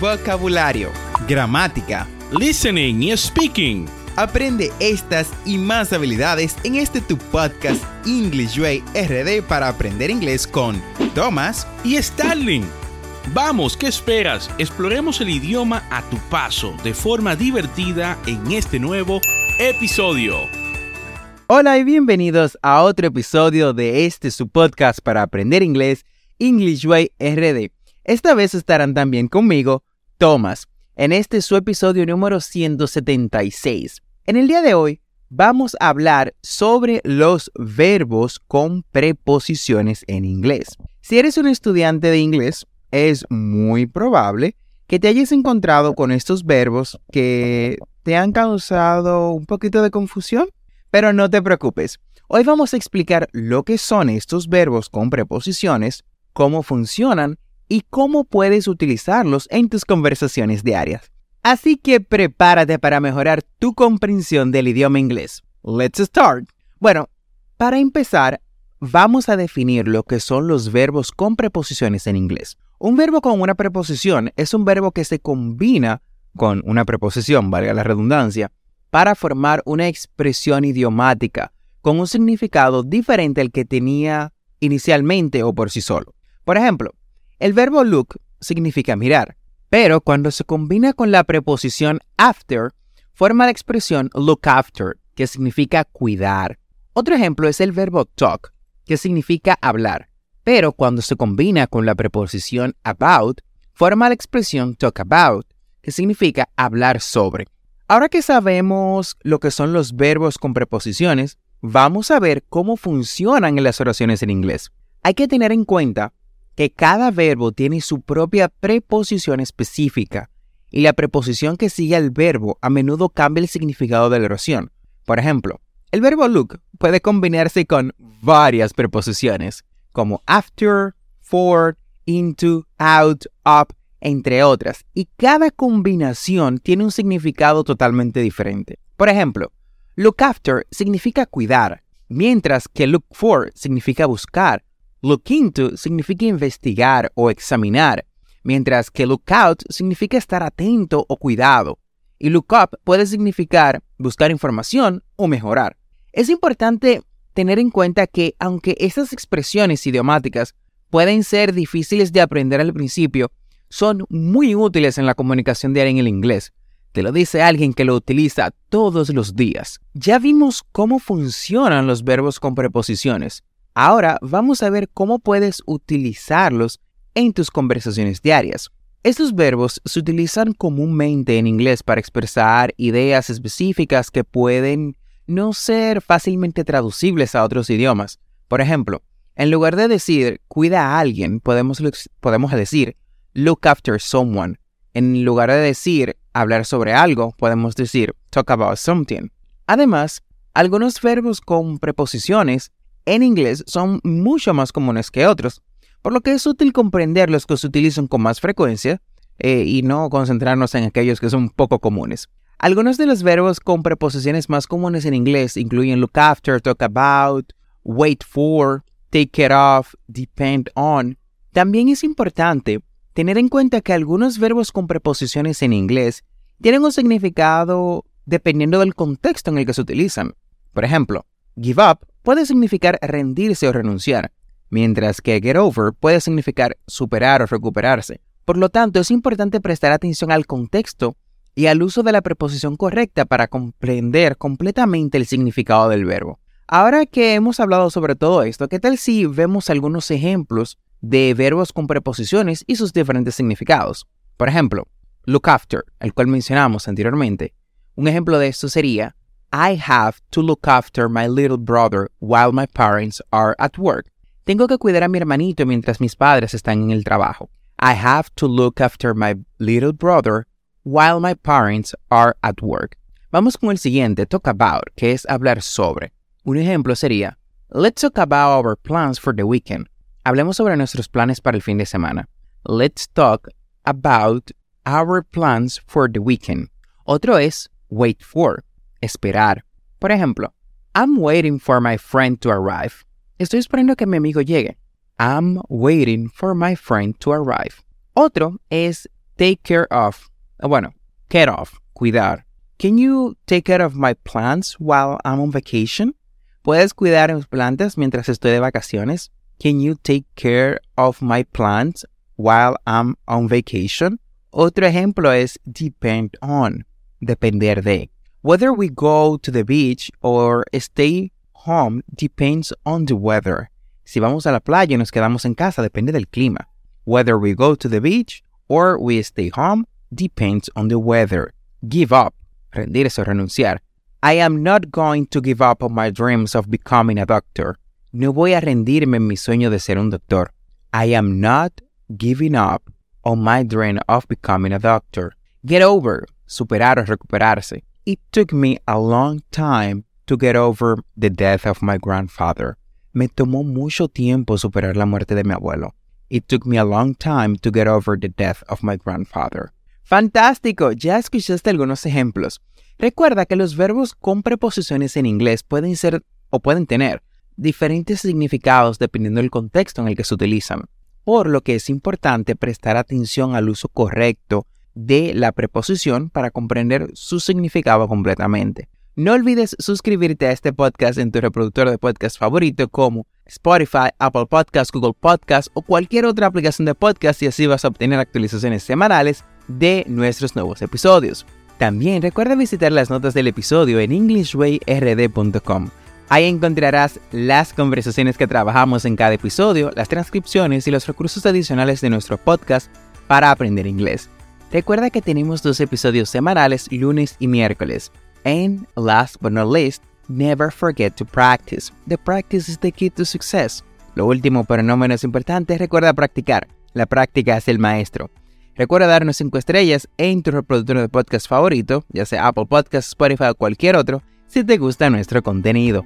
vocabulario, gramática, listening y speaking. Aprende estas y más habilidades en este tu podcast English Way RD para aprender inglés con Thomas y Starling. Vamos, ¿qué esperas? Exploremos el idioma a tu paso de forma divertida en este nuevo episodio. Hola y bienvenidos a otro episodio de este su podcast para aprender inglés English Way RD. Esta vez estarán también conmigo Thomas en este su episodio número 176. En el día de hoy vamos a hablar sobre los verbos con preposiciones en inglés. Si eres un estudiante de inglés, es muy probable que te hayas encontrado con estos verbos que te han causado un poquito de confusión, pero no te preocupes. Hoy vamos a explicar lo que son estos verbos con preposiciones, cómo funcionan y cómo puedes utilizarlos en tus conversaciones diarias. Así que prepárate para mejorar tu comprensión del idioma inglés. Let's start. Bueno, para empezar, vamos a definir lo que son los verbos con preposiciones en inglés. Un verbo con una preposición es un verbo que se combina con una preposición, valga la redundancia, para formar una expresión idiomática con un significado diferente al que tenía inicialmente o por sí solo. Por ejemplo, el verbo look significa mirar, pero cuando se combina con la preposición after, forma la expresión look after, que significa cuidar. Otro ejemplo es el verbo talk, que significa hablar, pero cuando se combina con la preposición about, forma la expresión talk about, que significa hablar sobre. Ahora que sabemos lo que son los verbos con preposiciones, vamos a ver cómo funcionan en las oraciones en inglés. Hay que tener en cuenta que cada verbo tiene su propia preposición específica y la preposición que sigue al verbo a menudo cambia el significado de la oración. Por ejemplo, el verbo look puede combinarse con varias preposiciones, como after, for, into, out, up, entre otras, y cada combinación tiene un significado totalmente diferente. Por ejemplo, look after significa cuidar, mientras que look for significa buscar Look into significa investigar o examinar, mientras que look out significa estar atento o cuidado. Y look up puede significar buscar información o mejorar. Es importante tener en cuenta que aunque estas expresiones idiomáticas pueden ser difíciles de aprender al principio, son muy útiles en la comunicación diaria en el inglés. Te lo dice alguien que lo utiliza todos los días. Ya vimos cómo funcionan los verbos con preposiciones. Ahora vamos a ver cómo puedes utilizarlos en tus conversaciones diarias. Estos verbos se utilizan comúnmente en inglés para expresar ideas específicas que pueden no ser fácilmente traducibles a otros idiomas. Por ejemplo, en lugar de decir cuida a alguien, podemos, podemos decir look after someone. En lugar de decir hablar sobre algo, podemos decir talk about something. Además, algunos verbos con preposiciones en inglés son mucho más comunes que otros, por lo que es útil comprender los que se utilizan con más frecuencia eh, y no concentrarnos en aquellos que son poco comunes. Algunos de los verbos con preposiciones más comunes en inglés incluyen look after, talk about, wait for, take care of, depend on. También es importante tener en cuenta que algunos verbos con preposiciones en inglés tienen un significado dependiendo del contexto en el que se utilizan. Por ejemplo, give up puede significar rendirse o renunciar, mientras que get over puede significar superar o recuperarse. Por lo tanto, es importante prestar atención al contexto y al uso de la preposición correcta para comprender completamente el significado del verbo. Ahora que hemos hablado sobre todo esto, ¿qué tal si vemos algunos ejemplos de verbos con preposiciones y sus diferentes significados? Por ejemplo, look after, el cual mencionamos anteriormente. Un ejemplo de esto sería I have to look after my little brother while my parents are at work. Tengo que cuidar a mi hermanito mientras mis padres están en el trabajo. I have to look after my little brother while my parents are at work. Vamos con el siguiente, talk about, que es hablar sobre. Un ejemplo sería, Let's talk about our plans for the weekend. Hablemos sobre nuestros planes para el fin de semana. Let's talk about our plans for the weekend. Otro es wait for esperar. Por ejemplo, I'm waiting for my friend to arrive. Estoy esperando que mi amigo llegue. I'm waiting for my friend to arrive. Otro es take care of? Ah, bueno, care of, cuidar. Can you take care of my plants while I'm on vacation? ¿Puedes cuidar mis plantas mientras estoy de vacaciones? Can you take care of my plants while I'm on vacation? Otro ejemplo es depend on, depender de. Whether we go to the beach or stay home depends on the weather. Si vamos a la playa y nos quedamos en casa depende del clima. Whether we go to the beach or we stay home depends on the weather. Give up, rendirse o renunciar. I am not going to give up on my dreams of becoming a doctor. No voy a rendirme en mi sueño de ser un doctor. I am not giving up on my dream of becoming a doctor. Get over, superar o recuperarse. It took me a long time to get over the death of my grandfather. Me tomó mucho tiempo superar la muerte de mi abuelo. It took me a long time to get over the death of my grandfather. Fantástico, ya escuchaste algunos ejemplos. Recuerda que los verbos con preposiciones en inglés pueden ser o pueden tener diferentes significados dependiendo del contexto en el que se utilizan, por lo que es importante prestar atención al uso correcto de la preposición para comprender su significado completamente. No olvides suscribirte a este podcast en tu reproductor de podcast favorito como Spotify, Apple Podcasts, Google Podcasts o cualquier otra aplicación de podcast y así vas a obtener actualizaciones semanales de nuestros nuevos episodios. También recuerda visitar las notas del episodio en englishwayrd.com. Ahí encontrarás las conversaciones que trabajamos en cada episodio, las transcripciones y los recursos adicionales de nuestro podcast para aprender inglés. Recuerda que tenemos dos episodios semanales lunes y miércoles. And last but not least, never forget to practice. The practice is the key to success. Lo último, pero no menos importante, recuerda practicar. La práctica es el maestro. Recuerda darnos 5 estrellas en tu reproductor de podcast favorito, ya sea Apple Podcasts, Spotify o cualquier otro, si te gusta nuestro contenido.